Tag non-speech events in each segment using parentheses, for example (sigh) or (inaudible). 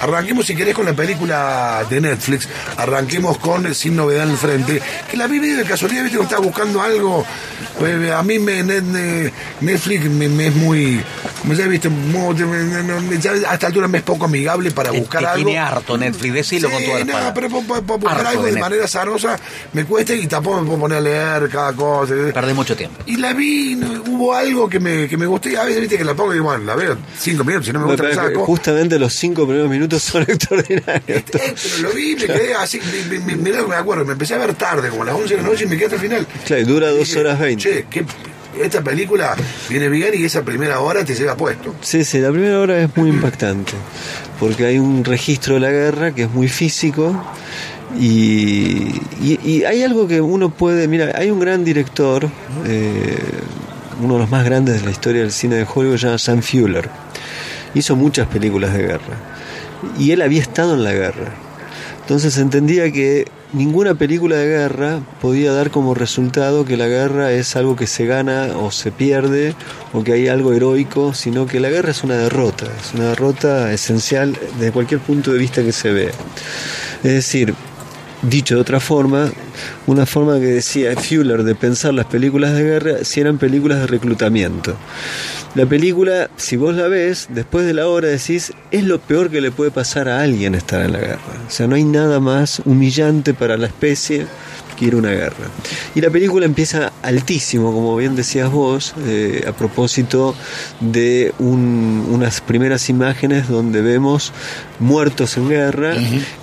Arranquemos, si querés, con la película de Netflix. Arranquemos con Sin Novedad en el Frente. Que la vi medio de casualidad, viste que estaba buscando algo. Pues, a mí me, Netflix me, es muy. Como ya viste, a esta altura me es poco amigable para buscar algo. Tiene harto Netflix, decilo con toda la no, pero para, buscar algo de, manera zarosa me cuesta y tampoco me puedo poner a leer cada cosa. Perdí mucho tiempo. Y la vi, hubo algo que me, que me gustó y a veces viste que la pongo y bueno, la veo cinco minutos, si no me gusta, la saco. Justamente los cinco primeros minutos son (laughs) extraordinarios. Este, pero lo vi, me quedé así, me, me, me, acuerdo, me empecé a ver tarde, como a las 11 de la noche y me quedé hasta el final. Claro, dura dos horas 20. Che, que esta película viene bien y esa primera hora te lleva puesto. Sí, sí, la primera hora es muy impactante, porque hay un registro de la guerra que es muy físico. Y, y, hay algo que uno puede, mira, hay un gran director, eh, uno de los más grandes de la historia del cine de Hollywood, se llama Sam Fuller. Hizo muchas películas de guerra y él había estado en la guerra. Entonces entendía que ninguna película de guerra podía dar como resultado que la guerra es algo que se gana o se pierde o que hay algo heroico, sino que la guerra es una derrota, es una derrota esencial desde cualquier punto de vista que se vea. Es decir, dicho de otra forma, una forma que decía Fuller de pensar las películas de guerra si eran películas de reclutamiento. La película, si vos la ves, después de la hora decís, es lo peor que le puede pasar a alguien estar en la guerra. O sea, no hay nada más humillante para la especie a una guerra. Y la película empieza altísimo, como bien decías vos, eh, a propósito de unas primeras imágenes donde vemos muertos en guerra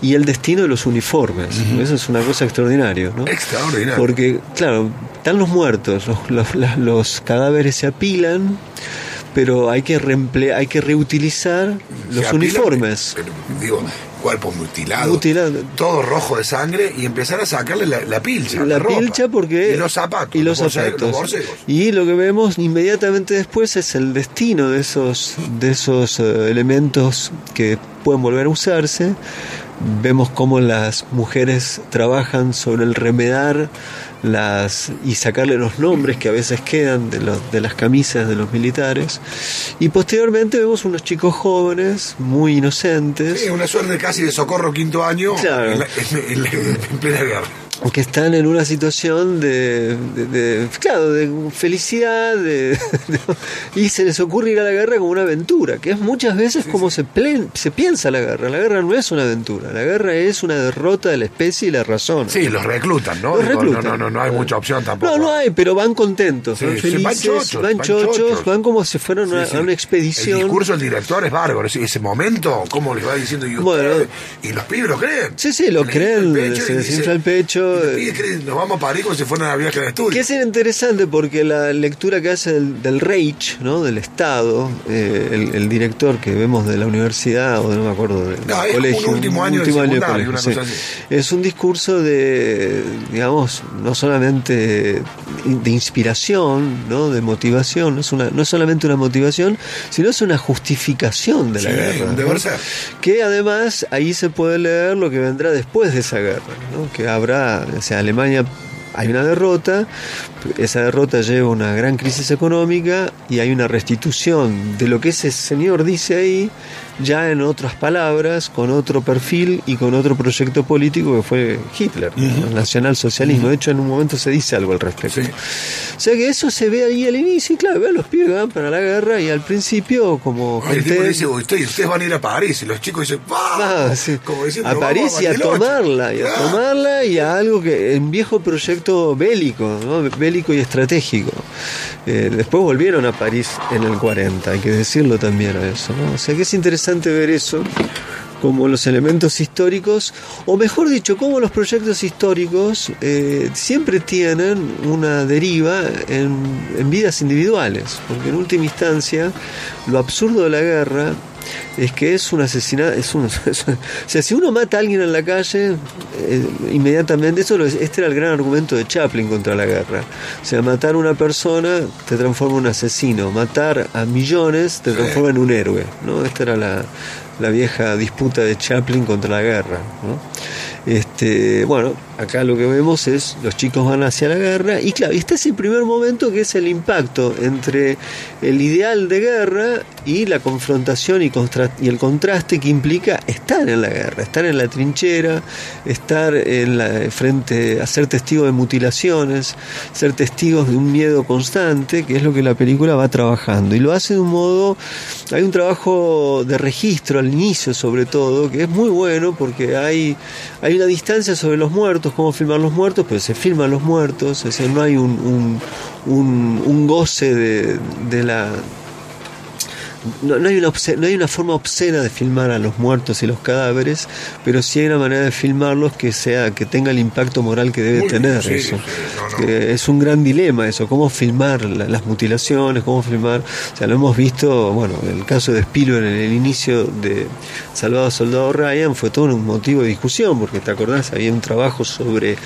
y el destino de los uniformes. Eso es una cosa extraordinaria, ¿no? Extraordinario. Porque, claro, están los muertos, los, los cadáveres se apilan pero hay que hay que reutilizar los uniformes. digo, cuerpos mutilados, todo rojo de sangre y empezar a sacarle la, pilcha. La, pilcha porque... Y los zapatos. Y los, zapatos. y lo que vemos inmediatamente después es el destino de esos, de esos eh, elementos que pueden volver a usarse. Vemos cómo las mujeres trabajan sobre el remedar las y sacarle los nombres que a veces quedan de, los, de las camisas de los militares. Y posteriormente vemos unos chicos jóvenes, muy inocentes. Sí, una suerte casi de socorro quinto año en plena guerra que están en una situación de, de, claro, de felicidad, (laughs) de, y se les ocurre ir a la guerra como una aventura, que es muchas veces como Se, se piensa la guerra. La guerra no es una aventura, la guerra es una derrota de la especie y la razón. Sí, los reclutan, ¿no? No, no, no, hay mucha opción tampoco. No, no hay, pero van contentos, van felices, van chochos, van, como si fueran a una expedición. El discurso del director es bárbaro, ese momento, cómo les va diciendo, y, y los pibes lo creen. Sí, sí, lo creen, se desinfla el pecho nos vamos a París como si fuera una viaje de estudio. Que es interesante porque la lectura que hace del, Reich, ¿no? del Estado, eh, el, director que vemos de la universidad, o no me acuerdo, del colegio. Un último año, de colegio, Es un discurso de, digamos, no solamente de inspiración, ¿no? de motivación, no es, una, no es solamente una motivación, sino es una justificación de la guerra. Que además ahí se puede leer lo que vendrá después de esa guerra, ¿no? que habrá o sea, Alemania hay una derrota, esa derrota lleva a una gran crisis económica y hay una restitución de lo que ese señor dice ahí, ya en otras palabras, con otro perfil y con otro proyecto político que fue Hitler, el nacionalsocialismo. De hecho, en un momento se dice algo al respecto. O sea que eso se ve ahí al inicio, y claro, ve los pibes van para la guerra y al principio, como. dice, ustedes, van a ir a París, y los chicos dicen, ah, a París y a tomarla, y a tomarla y a algo que, en viejo proyecto bélico, ¿no? Y estratégico. Eh, después volvieron a París en el 40, hay que decirlo también a eso. ¿no? O sea que es interesante ver eso como los elementos históricos, o mejor dicho, como los proyectos históricos eh, siempre tienen una deriva en, en vidas individuales, porque en última instancia lo absurdo de la guerra es que es un asesinato. (laughs) Es un, o sea, si uno mata a alguien en la calle, eh, inmediatamente, eso este era el gran argumento de Chaplin contra la guerra. O sea, matar a una persona te transforma en un asesino, matar a millones te transforma en un héroe. ¿no? Esta era la, la vieja disputa de Chaplin contra la guerra. ¿no? Este, bueno, acá lo que vemos es los chicos van hacia la guerra y claro, este es el primer momento que es el impacto entre el ideal de guerra y la confrontación y, y el contraste que implica estar en la guerra, estar en la trinchera, estar en la frente, a ser testigo de mutilaciones, ser testigos de un miedo constante, que es lo que la película va trabajando. Y lo hace de un modo, hay un trabajo de registro al inicio sobre todo, que es muy bueno porque hay, hay una distancia sobre los muertos, cómo filmar los muertos, pero se filman los muertos, es decir, no hay un, un, un, goce de, de la no, hay una no hay una forma obscena de filmar a los muertos y los cadáveres, pero sí hay una manera de filmarlos que sea que tenga el impacto moral que debe tener eso. es un gran dilema eso, cómo filmar las mutilaciones, cómo filmar, o sea, lo hemos visto, bueno, el caso de Spielberg en el inicio de Salvado Soldado Ryan fue todo un motivo de discusión, porque te acordás, había un trabajo sobre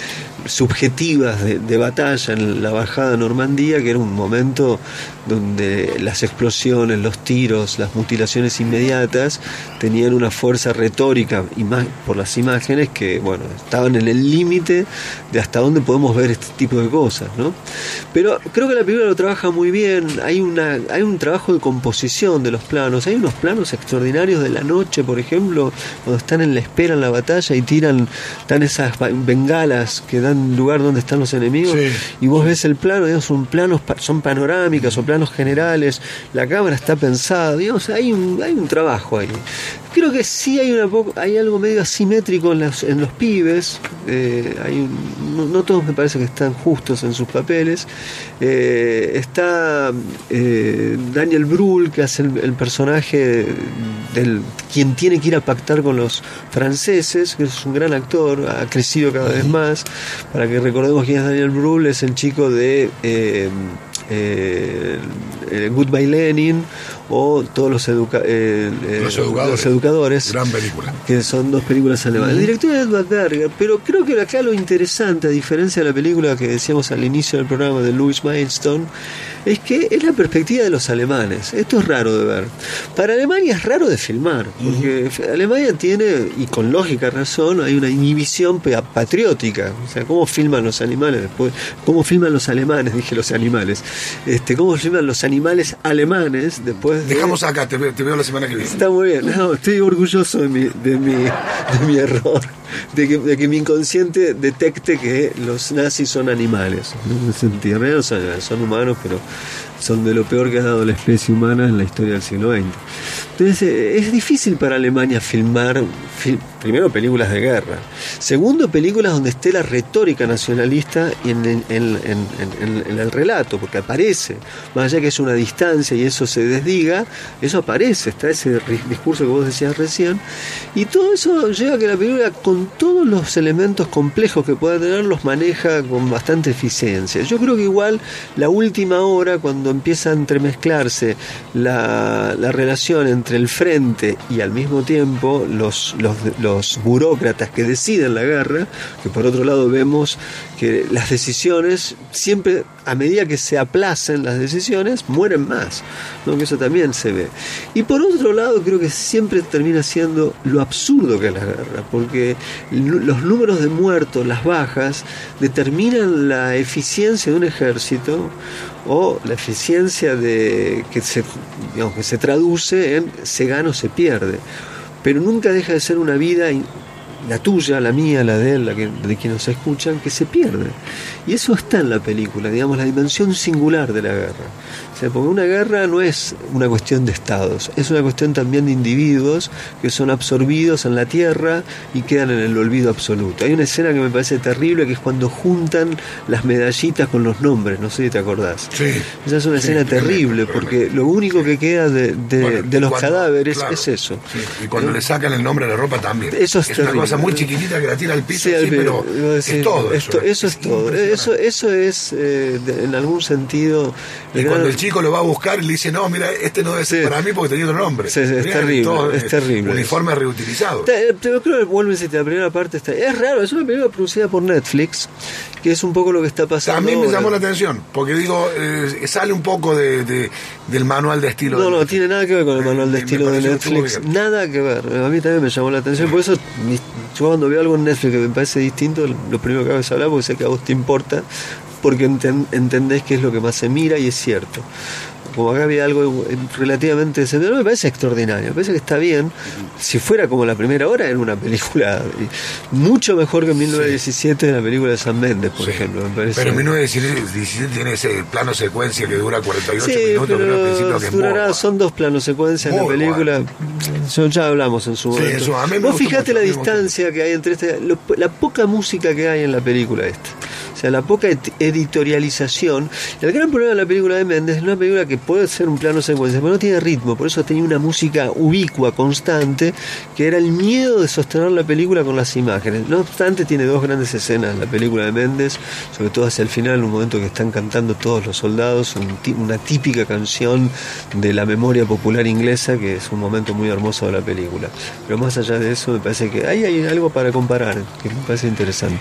subjetivas de, batalla en la bajada Normandía, que era un momento donde las explosiones, los tiros, las mutilaciones inmediatas tenían una fuerza retórica por las imágenes que, bueno, estaban en el límite de hasta dónde podemos ver este tipo de cosas, ¿no? Pero creo que la película lo trabaja muy bien, hay, una, hay un trabajo de composición de los planos, hay unos planos extraordinarios de la noche, por ejemplo, cuando están en la espera en la batalla y tiran, dan esas bengalas que dan lugar donde están los enemigos, y vos ves el plano, digamos, son planos, son panorámicas o planos generales, la cámara está pensada, digamos, hay un, hay un trabajo ahí. Creo que sí hay, una hay algo medio asimétrico en, en los pibes, eh, hay no, todos me parece que están justos en sus papeles. Eh, está eh, Daniel Brühl, que hace el, personaje del quien tiene que ir a pactar con los franceses, que es un gran actor, ha crecido cada vez más. Para que recordemos quién es Daniel Brühl, es el chico de eh, eh, Goodbye Lenin o todos los, eh, eh, los, educadores, Gran película. Que son dos películas alemanas. El director es Edward Berger, pero creo que acá lo interesante, a diferencia de la película que decíamos al inicio del programa de Louis Milestone, es que es la perspectiva de los alemanes. Esto es raro de ver. Para Alemania es raro de filmar, porque Alemania tiene, y con lógica razón, hay una inhibición patriótica. O sea, ¿cómo filman los animales después? ¿Cómo filman los alemanes? (laughs) Dije los animales. Este, ¿Cómo filman los animales alemanes después Dejamos acá, te, veo la semana que viene. Está muy bien, estoy orgulloso de mi, de mi, de mi error, de que, de que, mi inconsciente detecte que los nazis son animales. En sentido, son, son humanos, pero son de lo peor que ha dado la especie humana en la historia del siglo XX. Entonces eh, es difícil para Alemania filmar, primero películas de guerra, segundo películas donde esté la retórica nacionalista en, en, el relato, porque aparece, más allá que es una distancia y eso se desdiga, eso aparece, está ese discurso que vos decías recién, y todo eso lleva a que la película con todos los elementos complejos que pueda tener los maneja con bastante eficiencia. Yo creo que igual la última hora, cuando empieza a entremezclarse la, la relación entre el frente y al mismo tiempo los, los, los burócratas que deciden la guerra, que por otro lado vemos que las decisiones siempre a medida que se aplacen las decisiones, mueren más, ¿no? que eso también se ve. Y por otro lado, creo que siempre termina siendo lo absurdo que es la guerra, porque los números de muertos, las bajas, determinan la eficiencia de un ejército o la eficiencia de que se, que se traduce en se gana o se pierde. Pero nunca deja de ser una vida la tuya, la mía, la de él, la que, de quien nos escuchan, que se pierde. Y eso está en la película, digamos, la dimensión singular de la guerra. O sea, porque una guerra no es una cuestión de estados, es una cuestión también de individuos que son absorbidos en la tierra y quedan en el olvido absoluto. Hay una escena que me parece terrible que es cuando juntan las medallitas con los nombres, no sé si te acordás. Sí. Esa es una escena terrible porque lo único que queda de, de, los cadáveres es eso. Y cuando le sacan el nombre a la ropa también. Eso es, es una cosa muy chiquitita que la tira al piso, pero es todo. eso, eso es todo. Eso, eso es, eh, en algún sentido. Y cuando el chico lo va a buscar y le dice, no, mira, este no es para mí porque tenía otro nombre. Sí, es, terrible, es, terrible. Uniforme reutilizado. Pero creo que vuelve a la primera parte está. Es raro, es una película producida por Netflix, que es un poco lo que está pasando. A mí me llamó la atención, porque digo, eh, sale un poco de, del manual de estilo. No, no, tiene nada que ver con el manual de estilo de Netflix. Nada que ver. A mí también me llamó la atención. Por eso, yo cuando veo algo en Netflix que me parece distinto, lo primero que hago es hablar porque sé que a vos te importa, porque entendés que es lo que más se mira y es cierto. como acá había algo relativamente no me parece extraordinario, me parece que está bien. Si fuera como la primera hora, era una película mucho mejor que en 1917 la película de San Méndez, por ejemplo. Me parece. Pero en 1917 tiene ese plano secuencia que dura 48 minutos, pero que durará, son dos planos secuencias en la película. Ya hablamos en su momento. Vos fijate la distancia que hay entre este, la poca música que hay en la película esta. O sea, la poca editorialización. El gran problema de la película de Méndez es una película que puede ser un plano secuencia, pero no tiene ritmo. Por eso tenía una música ubicua, constante, que era el miedo de sostener la película con las imágenes. No obstante, tiene dos grandes escenas la película de Méndez, sobre todo hacia el final, un momento que están cantando todos los soldados, una típica canción de la memoria popular inglesa, que es un momento muy hermoso de la película. Pero más allá de eso, me parece que ahí hay algo para comparar, que me parece interesante.